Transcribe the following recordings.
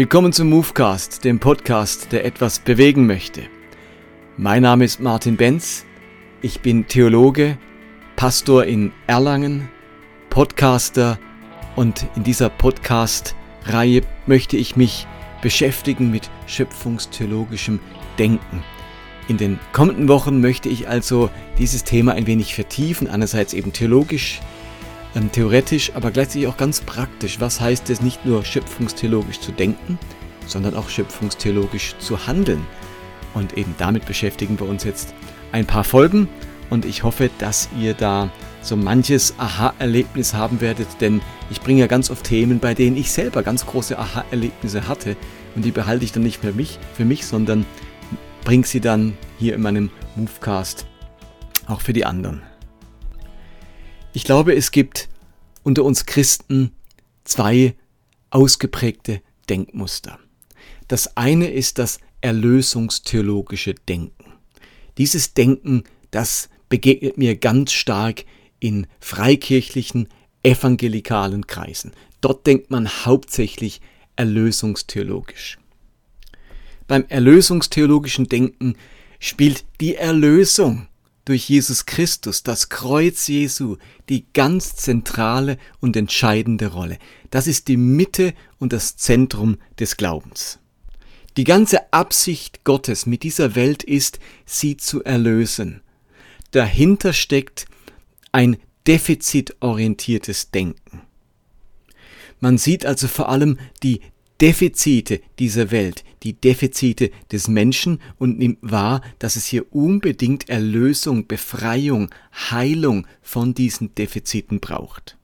Willkommen zum Movecast, dem Podcast, der etwas bewegen möchte. Mein Name ist Martin Benz, ich bin Theologe, Pastor in Erlangen, Podcaster und in dieser Podcast-Reihe möchte ich mich beschäftigen mit schöpfungstheologischem Denken. In den kommenden Wochen möchte ich also dieses Thema ein wenig vertiefen, einerseits eben theologisch, ähm, theoretisch, aber gleichzeitig auch ganz praktisch. Was heißt es nicht nur schöpfungstheologisch zu denken, sondern auch schöpfungstheologisch zu handeln? Und eben damit beschäftigen wir uns jetzt ein paar Folgen und ich hoffe, dass ihr da so manches Aha-Erlebnis haben werdet, denn ich bringe ja ganz oft Themen, bei denen ich selber ganz große Aha-Erlebnisse hatte und die behalte ich dann nicht für mich, für mich, sondern bringe sie dann hier in meinem Movecast auch für die anderen. Ich glaube, es gibt unter uns Christen zwei ausgeprägte Denkmuster. Das eine ist das erlösungstheologische Denken. Dieses Denken, das begegnet mir ganz stark in freikirchlichen, evangelikalen Kreisen. Dort denkt man hauptsächlich erlösungstheologisch. Beim erlösungstheologischen Denken spielt die Erlösung durch Jesus Christus, das Kreuz Jesu, die ganz zentrale und entscheidende Rolle. Das ist die Mitte und das Zentrum des Glaubens. Die ganze Absicht Gottes mit dieser Welt ist, sie zu erlösen. Dahinter steckt ein defizitorientiertes Denken. Man sieht also vor allem die Defizite dieser Welt, die Defizite des Menschen und nimmt wahr, dass es hier unbedingt Erlösung, Befreiung, Heilung von diesen Defiziten braucht.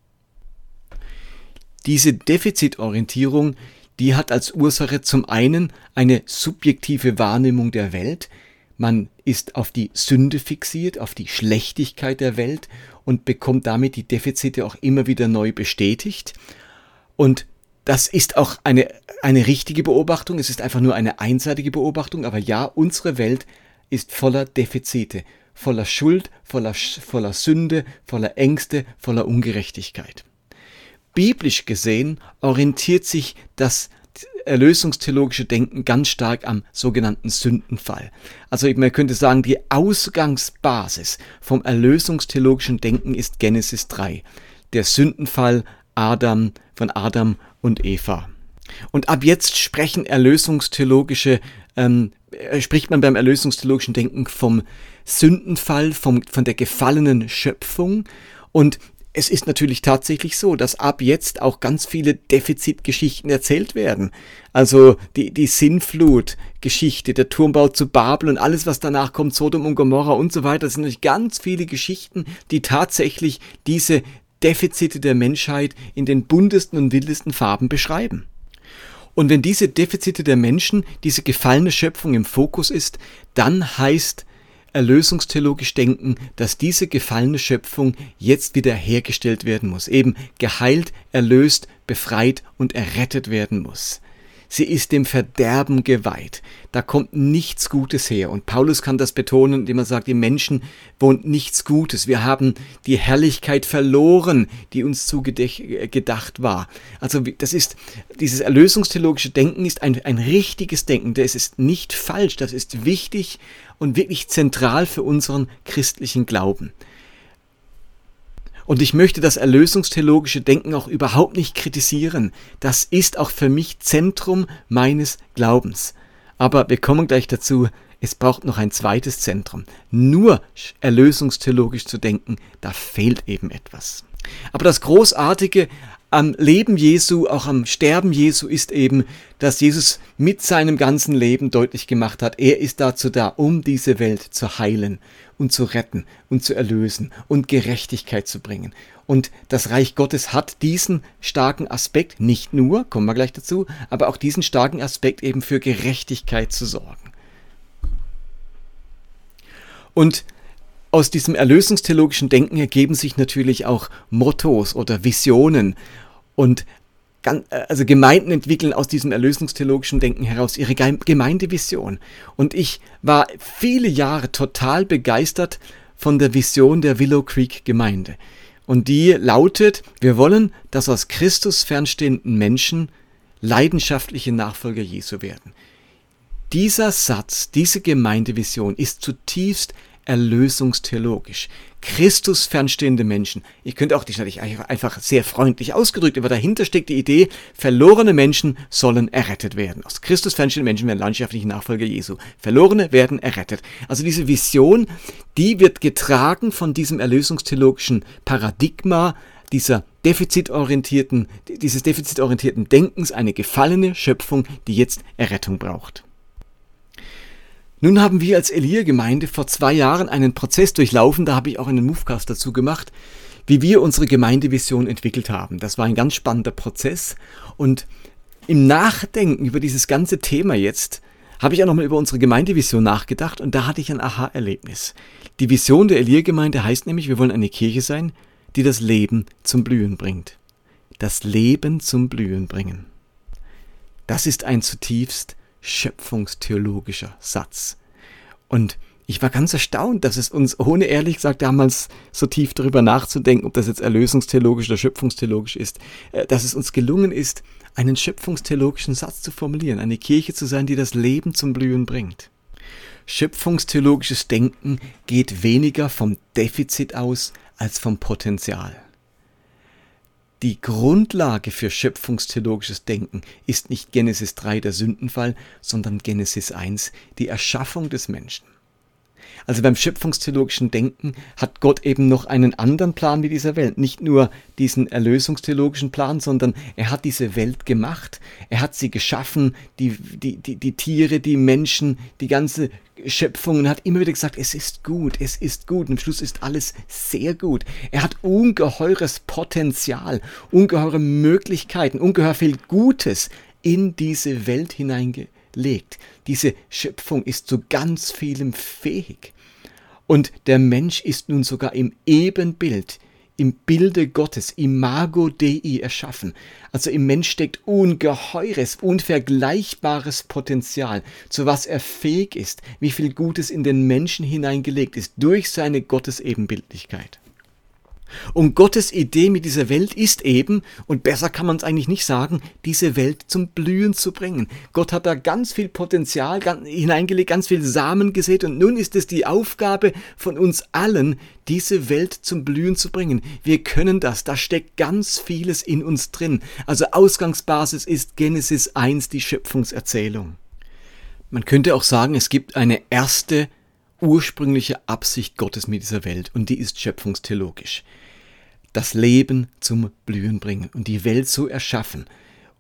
Diese Defizitorientierung, die hat als Ursache zum einen eine subjektive Wahrnehmung der Welt, man ist auf die Sünde fixiert, auf die Schlechtigkeit der Welt und bekommt damit die Defizite auch immer wieder neu bestätigt. Und das ist auch eine, eine richtige Beobachtung. Es ist einfach nur eine einseitige Beobachtung. Aber ja, unsere Welt ist voller Defizite, voller Schuld, voller, voller Sünde, voller Ängste, voller Ungerechtigkeit. Biblisch gesehen orientiert sich das erlösungstheologische Denken ganz stark am sogenannten Sündenfall. Also man könnte sagen, die Ausgangsbasis vom erlösungstheologischen Denken ist Genesis 3. Der Sündenfall Adam von Adam und Eva. Und ab jetzt sprechen erlösungstheologische, ähm, äh, spricht man beim erlösungstheologischen Denken vom Sündenfall, vom, von der gefallenen Schöpfung. Und es ist natürlich tatsächlich so, dass ab jetzt auch ganz viele Defizitgeschichten erzählt werden. Also die, die Sinnflut-Geschichte, der Turmbau zu Babel und alles, was danach kommt, Sodom und Gomorra und so weiter, das sind natürlich ganz viele Geschichten, die tatsächlich diese Defizite der Menschheit in den buntesten und wildesten Farben beschreiben. Und wenn diese Defizite der Menschen, diese gefallene Schöpfung im Fokus ist, dann heißt erlösungstheologisch denken, dass diese gefallene Schöpfung jetzt wieder hergestellt werden muss, eben geheilt, erlöst, befreit und errettet werden muss. Sie ist dem Verderben geweiht. Da kommt nichts Gutes her. Und Paulus kann das betonen, indem er sagt, im Menschen wohnt nichts Gutes. Wir haben die Herrlichkeit verloren, die uns zugedacht war. Also das ist, dieses erlösungstheologische Denken ist ein, ein richtiges Denken. Das ist nicht falsch. Das ist wichtig und wirklich zentral für unseren christlichen Glauben. Und ich möchte das erlösungstheologische Denken auch überhaupt nicht kritisieren. Das ist auch für mich Zentrum meines Glaubens. Aber wir kommen gleich dazu, es braucht noch ein zweites Zentrum. Nur erlösungstheologisch zu denken, da fehlt eben etwas. Aber das Großartige am Leben Jesu, auch am Sterben Jesu ist eben, dass Jesus mit seinem ganzen Leben deutlich gemacht hat, er ist dazu da, um diese Welt zu heilen und zu retten und zu erlösen und Gerechtigkeit zu bringen. Und das Reich Gottes hat diesen starken Aspekt, nicht nur, kommen wir gleich dazu, aber auch diesen starken Aspekt eben für Gerechtigkeit zu sorgen. Und aus diesem erlösungstheologischen Denken ergeben sich natürlich auch Mottos oder Visionen und also Gemeinden entwickeln aus diesem erlösungstheologischen Denken heraus ihre Gemeindevision. Und ich war viele Jahre total begeistert von der Vision der Willow Creek Gemeinde. Und die lautet, wir wollen, dass aus Christus fernstehenden Menschen leidenschaftliche Nachfolger Jesu werden. Dieser Satz, diese Gemeindevision ist zutiefst erlösungstheologisch. Christus fernstehende Menschen. Ich könnte auch die natürlich einfach sehr freundlich ausgedrückt, aber dahinter steckt die Idee, verlorene Menschen sollen errettet werden. Aus Christus fernstehende Menschen werden landschaftliche Nachfolger Jesu. Verlorene werden errettet. Also diese Vision, die wird getragen von diesem erlösungstheologischen Paradigma, dieser defizitorientierten, dieses defizitorientierten Denkens, eine gefallene Schöpfung, die jetzt Errettung braucht. Nun haben wir als Elia-Gemeinde vor zwei Jahren einen Prozess durchlaufen, da habe ich auch einen Movecast dazu gemacht, wie wir unsere Gemeindevision entwickelt haben. Das war ein ganz spannender Prozess und im Nachdenken über dieses ganze Thema jetzt habe ich auch nochmal über unsere Gemeindevision nachgedacht und da hatte ich ein Aha-Erlebnis. Die Vision der Elia-Gemeinde heißt nämlich, wir wollen eine Kirche sein, die das Leben zum Blühen bringt. Das Leben zum Blühen bringen. Das ist ein zutiefst schöpfungstheologischer Satz. Und ich war ganz erstaunt, dass es uns, ohne ehrlich gesagt damals so tief darüber nachzudenken, ob das jetzt erlösungstheologisch oder schöpfungstheologisch ist, äh, dass es uns gelungen ist, einen schöpfungstheologischen Satz zu formulieren, eine Kirche zu sein, die das Leben zum Blühen bringt. Schöpfungstheologisches Denken geht weniger vom Defizit aus als vom Potenzial. Die Grundlage für schöpfungstheologisches Denken ist nicht Genesis 3 der Sündenfall, sondern Genesis 1 die Erschaffung des Menschen. Also beim schöpfungstheologischen Denken hat Gott eben noch einen anderen Plan mit dieser Welt. Nicht nur diesen erlösungstheologischen Plan, sondern er hat diese Welt gemacht. Er hat sie geschaffen, die, die, die, die Tiere, die Menschen, die ganze Schöpfung und hat immer wieder gesagt, es ist gut, es ist gut. Und am Schluss ist alles sehr gut. Er hat ungeheures Potenzial, ungeheure Möglichkeiten, ungeheuer viel Gutes in diese Welt hineingelegt legt. Diese Schöpfung ist zu ganz vielem fähig. Und der Mensch ist nun sogar im Ebenbild, im Bilde Gottes, Imago Dei erschaffen. Also im Mensch steckt ungeheures, unvergleichbares Potenzial, zu was er fähig ist, wie viel Gutes in den Menschen hineingelegt ist durch seine Gottesebenbildlichkeit. Und Gottes Idee mit dieser Welt ist eben, und besser kann man es eigentlich nicht sagen, diese Welt zum Blühen zu bringen. Gott hat da ganz viel Potenzial hineingelegt, ganz viel Samen gesät und nun ist es die Aufgabe von uns allen, diese Welt zum Blühen zu bringen. Wir können das, da steckt ganz vieles in uns drin. Also Ausgangsbasis ist Genesis 1, die Schöpfungserzählung. Man könnte auch sagen, es gibt eine erste ursprüngliche Absicht Gottes mit dieser Welt und die ist schöpfungstheologisch. Das Leben zum Blühen bringen und die Welt so erschaffen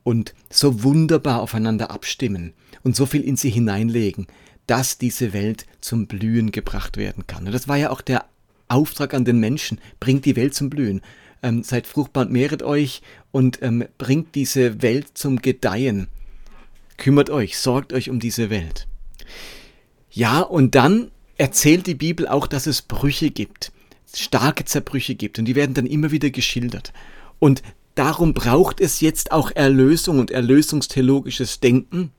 und so wunderbar aufeinander abstimmen und so viel in sie hineinlegen, dass diese Welt zum Blühen gebracht werden kann. Und das war ja auch der Auftrag an den Menschen, bringt die Welt zum Blühen. Ähm, seid fruchtbar und mehret euch und ähm, bringt diese Welt zum Gedeihen. Kümmert euch, sorgt euch um diese Welt. Ja, und dann erzählt die Bibel auch, dass es Brüche gibt, starke Zerbrüche gibt und die werden dann immer wieder geschildert. Und darum braucht es jetzt auch Erlösung und erlösungstheologisches Denken,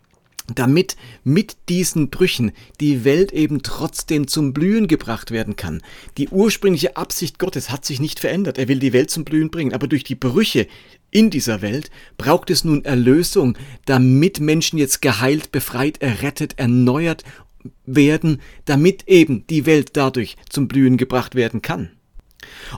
damit mit diesen Brüchen die Welt eben trotzdem zum Blühen gebracht werden kann. Die ursprüngliche Absicht Gottes hat sich nicht verändert. Er will die Welt zum Blühen bringen. Aber durch die Brüche in dieser Welt braucht es nun Erlösung, damit Menschen jetzt geheilt, befreit, errettet, erneuert werden, damit eben die Welt dadurch zum Blühen gebracht werden kann.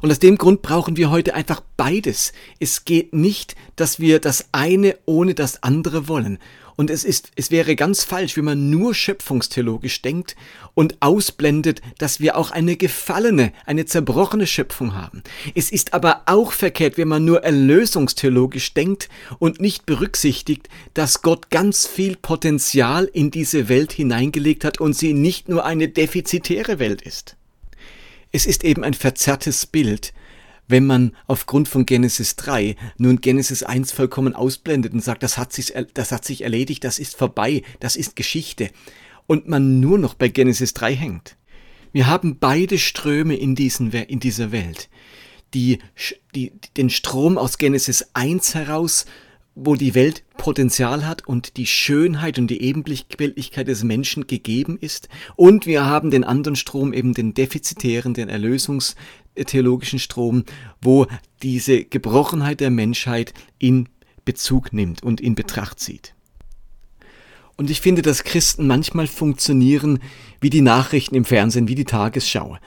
Und aus dem Grund brauchen wir heute einfach beides. Es geht nicht, dass wir das eine ohne das andere wollen. Und es ist, es wäre ganz falsch, wenn man nur schöpfungstheologisch denkt und ausblendet, dass wir auch eine gefallene, eine zerbrochene Schöpfung haben. Es ist aber auch verkehrt, wenn man nur erlösungstheologisch denkt und nicht berücksichtigt, dass Gott ganz viel Potenzial in diese Welt hineingelegt hat und sie nicht nur eine defizitäre Welt ist. Es ist eben ein verzerrtes Bild, wenn man aufgrund von Genesis 3 nun Genesis 1 vollkommen ausblendet und sagt, das hat sich, das hat sich erledigt, das ist vorbei, das ist Geschichte, und man nur noch bei Genesis 3 hängt. Wir haben beide Ströme in, diesen, in dieser Welt. Die, die, den Strom aus Genesis 1 heraus, wo die Welt Potenzial hat und die Schönheit und die Ebenbildlichkeit des Menschen gegeben ist. Und wir haben den anderen Strom, eben den defizitären, den erlösungstheologischen Strom, wo diese Gebrochenheit der Menschheit in Bezug nimmt und in Betracht zieht. Und ich finde, dass Christen manchmal funktionieren wie die Nachrichten im Fernsehen, wie die Tagesschau.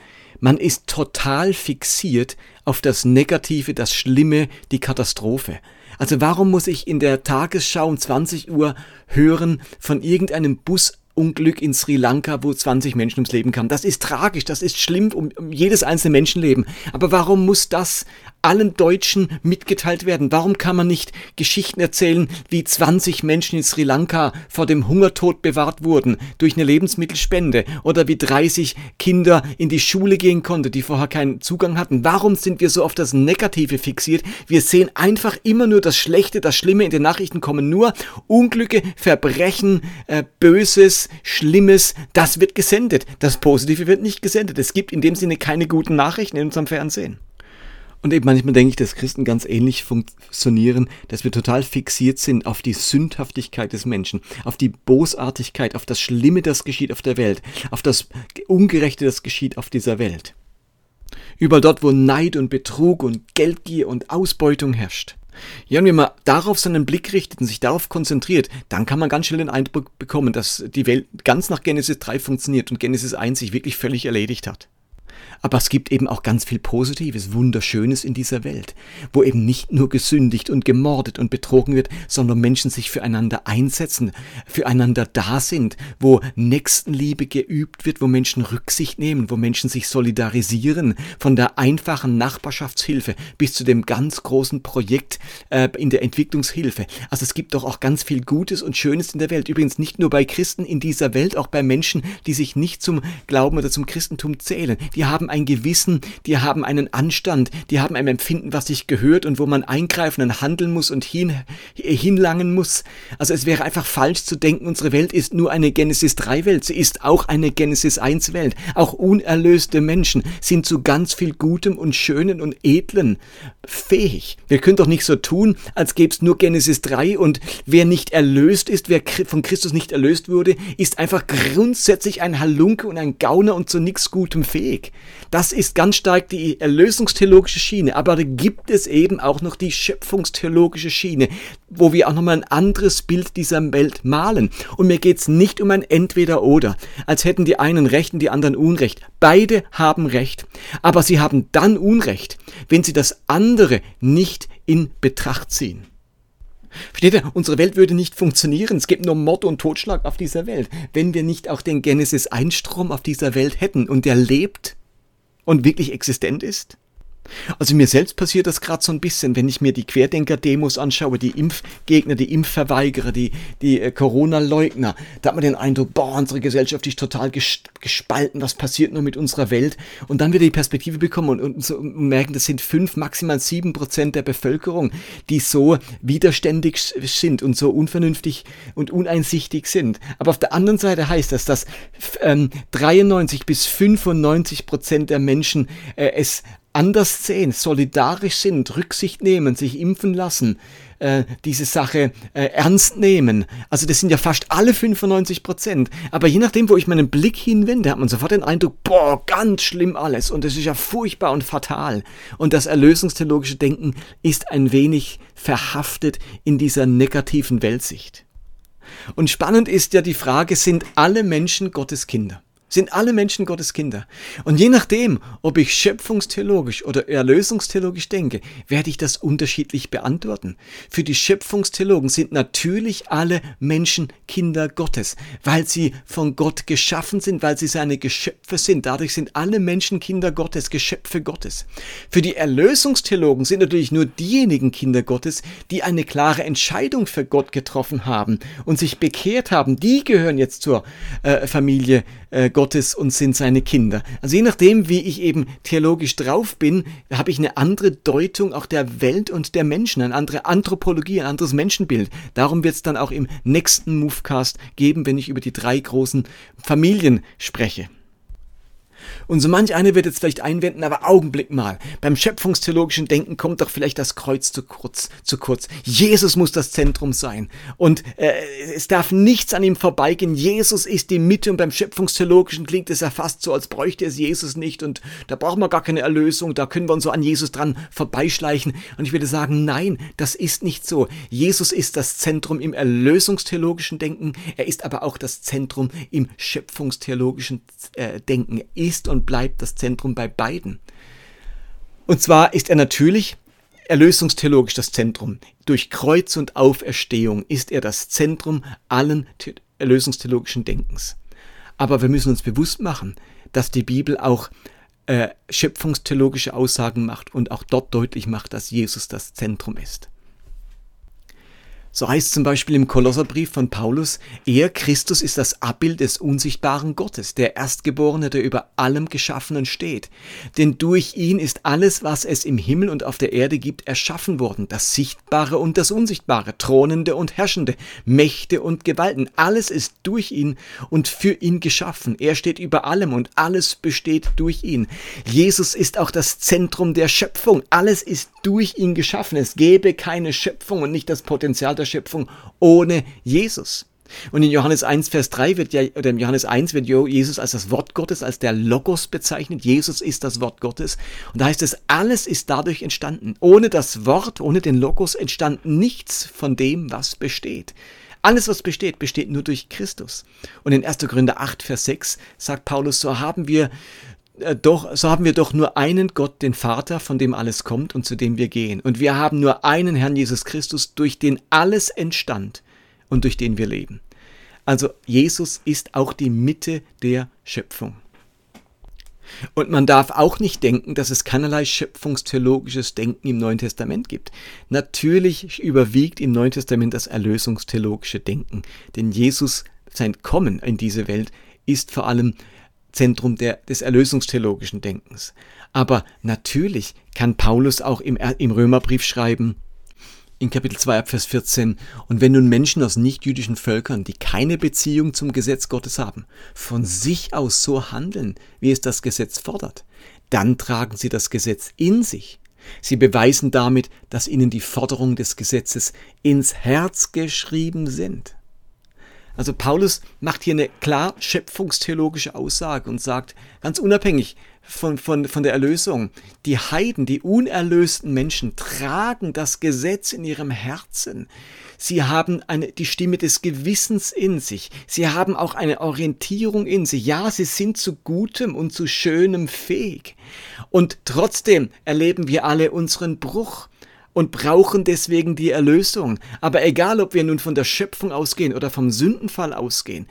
Man ist total fixiert auf das Negative, das Schlimme, die Katastrophe. Also warum muss ich in der Tagesschau um 20 Uhr hören von irgendeinem Bus Unglück in Sri Lanka, wo 20 Menschen ums Leben kamen. Das ist tragisch, das ist schlimm um, um, jedes einzelne Menschenleben. Aber warum muss das allen Deutschen mitgeteilt werden? Warum kann man nicht Geschichten erzählen, wie 20 Menschen in Sri Lanka vor dem Hungertod bewahrt wurden durch eine Lebensmittelspende oder wie 30 Kinder in die Schule gehen konnten, die vorher keinen Zugang hatten? Warum sind wir so auf das Negative fixiert? Wir sehen einfach immer nur das Schlechte, das Schlimme. In den Nachrichten kommen nur Unglücke, Verbrechen, äh, Böses, Schlimmes. Das wird gesendet. Das Positive wird nicht gesendet. Es gibt in dem Sinne keine guten Nachrichten in unserem Fernsehen. Und eben manchmal denke ich, dass Christen ganz ähnlich funktionieren, dass wir total fixiert sind auf die Sündhaftigkeit des Menschen, auf die Bosartigkeit, auf das Schlimme, das geschieht auf der Welt, auf das Ungerechte, das geschieht auf dieser Welt. Überall dort, wo Neid und Betrug und Geldgier und Ausbeutung herrscht. Ja, und wenn man darauf seinen Blick richtet und sich darauf konzentriert, dann kann man ganz schnell den Eindruck bekommen, dass die Welt ganz nach Genesis 3 funktioniert und Genesis 1 sich wirklich völlig erledigt hat. Aber es gibt eben auch ganz viel Positives, Wunderschönes in dieser Welt, wo eben nicht nur gesündigt und gemordet und betrogen wird, sondern Menschen sich füreinander einsetzen, füreinander da sind, wo Nächstenliebe geübt wird, wo Menschen Rücksicht nehmen, wo Menschen sich solidarisieren, von der einfachen Nachbarschaftshilfe bis zu dem ganz großen Projekt äh, in der Entwicklungshilfe. Also es gibt doch auch ganz viel Gutes und Schönes in der Welt. Übrigens nicht nur bei Christen in dieser Welt, auch bei Menschen, die sich nicht zum Glauben oder zum Christentum zählen. Die haben ein Gewissen, die haben einen Anstand, die haben ein Empfinden, was sich gehört und wo man eingreifen und handeln muss und hin, hinlangen muss. Also es wäre einfach falsch zu denken, unsere Welt ist nur eine Genesis 3 Welt. Sie ist auch eine Genesis 1 Welt. Auch unerlöste Menschen sind zu ganz viel Gutem und Schönen und Edlen fähig. Wir können doch nicht so tun, als gäbe es nur Genesis 3 und wer nicht erlöst ist, wer von Christus nicht erlöst wurde, ist einfach grundsätzlich ein Halunke und ein Gauner und zu nichts Gutem fähig. Das ist ganz stark die erlösungstheologische Schiene, aber da gibt es eben auch noch die schöpfungstheologische Schiene, wo wir auch nochmal ein anderes Bild dieser Welt malen. Und mir geht es nicht um ein Entweder-Oder, als hätten die einen Recht und die anderen Unrecht. Beide haben Recht, aber sie haben dann Unrecht, wenn sie das andere nicht in Betracht ziehen. Versteht ihr? Unsere Welt würde nicht funktionieren. Es gibt nur Mord und Totschlag auf dieser Welt, wenn wir nicht auch den Genesis Einstrom auf dieser Welt hätten und der lebt und wirklich existent ist? Also mir selbst passiert das gerade so ein bisschen, wenn ich mir die Querdenker-Demos anschaue, die Impfgegner, die Impfverweigerer, die, die äh, Corona-Leugner. Da hat man den Eindruck, boah, unsere Gesellschaft ist total gespalten, was passiert nur mit unserer Welt? Und dann wieder die Perspektive bekommen und, und, so, und merken, das sind fünf, maximal sieben Prozent der Bevölkerung, die so widerständig sind und so unvernünftig und uneinsichtig sind. Aber auf der anderen Seite heißt das, dass ähm, 93 bis 95 Prozent der Menschen äh, es anders sehen, solidarisch sind, Rücksicht nehmen, sich impfen lassen, äh, diese Sache äh, ernst nehmen. Also das sind ja fast alle 95 Prozent. Aber je nachdem, wo ich meinen Blick hinwende, hat man sofort den Eindruck, boah, ganz schlimm alles. Und es ist ja furchtbar und fatal. Und das erlösungstheologische Denken ist ein wenig verhaftet in dieser negativen Weltsicht. Und spannend ist ja die Frage, sind alle Menschen Gottes Kinder? Sind alle Menschen Gottes Kinder. Und je nachdem, ob ich schöpfungstheologisch oder erlösungstheologisch denke, werde ich das unterschiedlich beantworten. Für die Schöpfungstheologen sind natürlich alle Menschen Kinder Gottes, weil sie von Gott geschaffen sind, weil sie seine Geschöpfe sind. Dadurch sind alle Menschen Kinder Gottes, Geschöpfe Gottes. Für die Erlösungstheologen sind natürlich nur diejenigen Kinder Gottes, die eine klare Entscheidung für Gott getroffen haben und sich bekehrt haben. Die gehören jetzt zur äh, Familie äh, Gottes und sind seine Kinder. Also je nachdem, wie ich eben theologisch drauf bin, habe ich eine andere Deutung auch der Welt und der Menschen, eine andere Anthropologie, ein anderes Menschenbild. Darum wird es dann auch im nächsten Movecast geben, wenn ich über die drei großen Familien spreche. Und so manch einer wird jetzt vielleicht einwenden, aber Augenblick mal. Beim schöpfungstheologischen Denken kommt doch vielleicht das Kreuz zu kurz. Zu kurz. Jesus muss das Zentrum sein. Und äh, es darf nichts an ihm vorbeigehen. Jesus ist die Mitte. Und beim schöpfungstheologischen klingt es ja fast so, als bräuchte es Jesus nicht. Und da brauchen wir gar keine Erlösung. Da können wir uns so an Jesus dran vorbeischleichen. Und ich würde sagen, nein, das ist nicht so. Jesus ist das Zentrum im erlösungstheologischen Denken. Er ist aber auch das Zentrum im schöpfungstheologischen äh, Denken. Er ist und bleibt das Zentrum bei beiden. Und zwar ist er natürlich erlösungstheologisch das Zentrum. Durch Kreuz und Auferstehung ist er das Zentrum allen erlösungstheologischen Denkens. Aber wir müssen uns bewusst machen, dass die Bibel auch äh, schöpfungstheologische Aussagen macht und auch dort deutlich macht, dass Jesus das Zentrum ist. So heißt zum Beispiel im Kolosserbrief von Paulus, er, Christus, ist das Abbild des unsichtbaren Gottes, der Erstgeborene, der über allem Geschaffenen steht. Denn durch ihn ist alles, was es im Himmel und auf der Erde gibt, erschaffen worden, das Sichtbare und das Unsichtbare, Thronende und Herrschende, Mächte und Gewalten. Alles ist durch ihn und für ihn geschaffen. Er steht über allem und alles besteht durch ihn. Jesus ist auch das Zentrum der Schöpfung. Alles ist durch ihn geschaffen. Es gäbe keine Schöpfung und nicht das Potenzial der Schöpfung ohne Jesus. Und in Johannes 1, Vers 3 wird ja, oder in Johannes 1 wird Jesus als das Wort Gottes, als der Logos bezeichnet. Jesus ist das Wort Gottes. Und da heißt es, alles ist dadurch entstanden. Ohne das Wort, ohne den Logos entstand nichts von dem, was besteht. Alles, was besteht, besteht nur durch Christus. Und in 1. Korinther 8, Vers 6 sagt Paulus, so haben wir doch, so haben wir doch nur einen Gott, den Vater, von dem alles kommt und zu dem wir gehen. Und wir haben nur einen Herrn Jesus Christus, durch den alles entstand und durch den wir leben. Also Jesus ist auch die Mitte der Schöpfung. Und man darf auch nicht denken, dass es keinerlei schöpfungstheologisches Denken im Neuen Testament gibt. Natürlich überwiegt im Neuen Testament das erlösungstheologische Denken, denn Jesus, sein Kommen in diese Welt, ist vor allem Zentrum der, des erlösungstheologischen Denkens. Aber natürlich kann Paulus auch im, im Römerbrief schreiben, in Kapitel 2 Vers 14, und wenn nun Menschen aus nichtjüdischen Völkern, die keine Beziehung zum Gesetz Gottes haben, von sich aus so handeln, wie es das Gesetz fordert, dann tragen sie das Gesetz in sich. Sie beweisen damit, dass ihnen die Forderungen des Gesetzes ins Herz geschrieben sind. Also Paulus macht hier eine klar schöpfungstheologische Aussage und sagt, ganz unabhängig von, von, von der Erlösung, die Heiden, die unerlösten Menschen tragen das Gesetz in ihrem Herzen. Sie haben eine, die Stimme des Gewissens in sich. Sie haben auch eine Orientierung in sich. Ja, sie sind zu Gutem und zu Schönem fähig. Und trotzdem erleben wir alle unseren Bruch und brauchen deswegen die Erlösung. Aber egal, ob wir nun von der Schöpfung ausgehen oder vom Sündenfall ausgehen,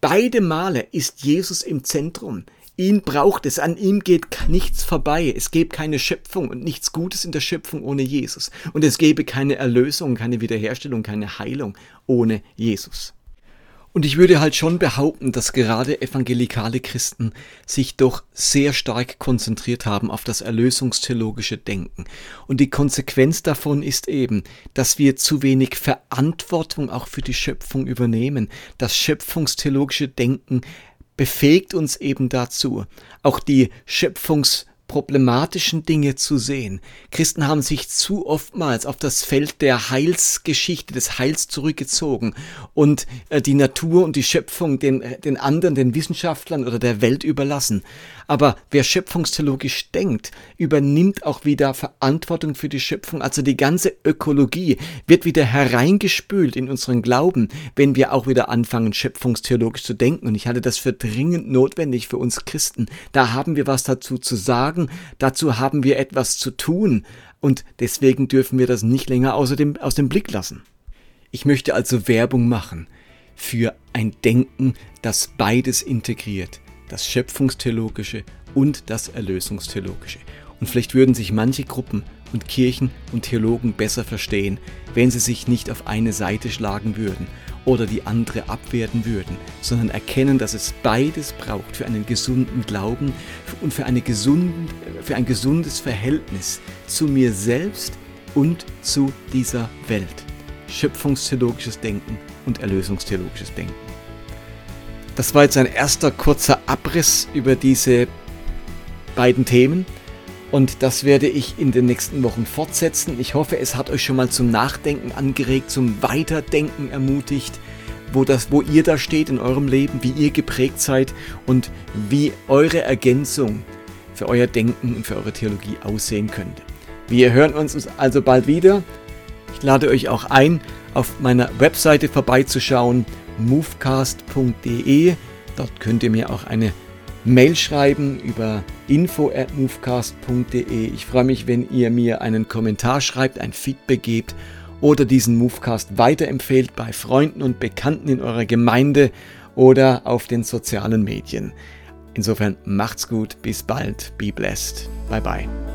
beide Male ist Jesus im Zentrum. Ihn braucht es, an ihm geht nichts vorbei. Es gäbe keine Schöpfung und nichts Gutes in der Schöpfung ohne Jesus. Und es gäbe keine Erlösung, keine Wiederherstellung, keine Heilung ohne Jesus. Und ich würde halt schon behaupten, dass gerade evangelikale Christen sich doch sehr stark konzentriert haben auf das erlösungstheologische Denken. Und die Konsequenz davon ist eben, dass wir zu wenig Verantwortung auch für die Schöpfung übernehmen. Das schöpfungstheologische Denken befähigt uns eben dazu, auch die Schöpfungs problematischen Dinge zu sehen. Christen haben sich zu oftmals auf das Feld der Heilsgeschichte, des Heils zurückgezogen und äh, die Natur und die Schöpfung den, den anderen, den Wissenschaftlern oder der Welt überlassen. Aber wer schöpfungstheologisch denkt, übernimmt auch wieder Verantwortung für die Schöpfung. Also die ganze Ökologie wird wieder hereingespült in unseren Glauben, wenn wir auch wieder anfangen, schöpfungstheologisch zu denken. Und ich halte das für dringend notwendig für uns Christen. Da haben wir was dazu zu sagen, dazu haben wir etwas zu tun. Und deswegen dürfen wir das nicht länger außer aus dem Blick lassen. Ich möchte also Werbung machen für ein Denken, das beides integriert das Schöpfungstheologische und das Erlösungstheologische. Und vielleicht würden sich manche Gruppen und Kirchen und Theologen besser verstehen, wenn sie sich nicht auf eine Seite schlagen würden oder die andere abwerten würden, sondern erkennen, dass es beides braucht für einen gesunden Glauben und für, eine gesunden, für ein gesundes Verhältnis zu mir selbst und zu dieser Welt. Schöpfungstheologisches Denken und erlösungstheologisches Denken. Das war jetzt ein erster kurzer Abriss über diese beiden Themen. Und das werde ich in den nächsten Wochen fortsetzen. Ich hoffe, es hat euch schon mal zum Nachdenken angeregt, zum Weiterdenken ermutigt, wo, das, wo ihr da steht in eurem Leben, wie ihr geprägt seid und wie eure Ergänzung für euer Denken und für eure Theologie aussehen könnte. Wir hören uns also bald wieder. Ich lade euch auch ein, auf meiner Webseite vorbeizuschauen, movecast.de. Dort könnt ihr mir auch eine Mail schreiben über info at movecast.de. Ich freue mich, wenn ihr mir einen Kommentar schreibt, ein Feedback gebt oder diesen Movecast weiterempfehlt bei Freunden und Bekannten in eurer Gemeinde oder auf den sozialen Medien. Insofern macht's gut, bis bald, be blessed. Bye bye.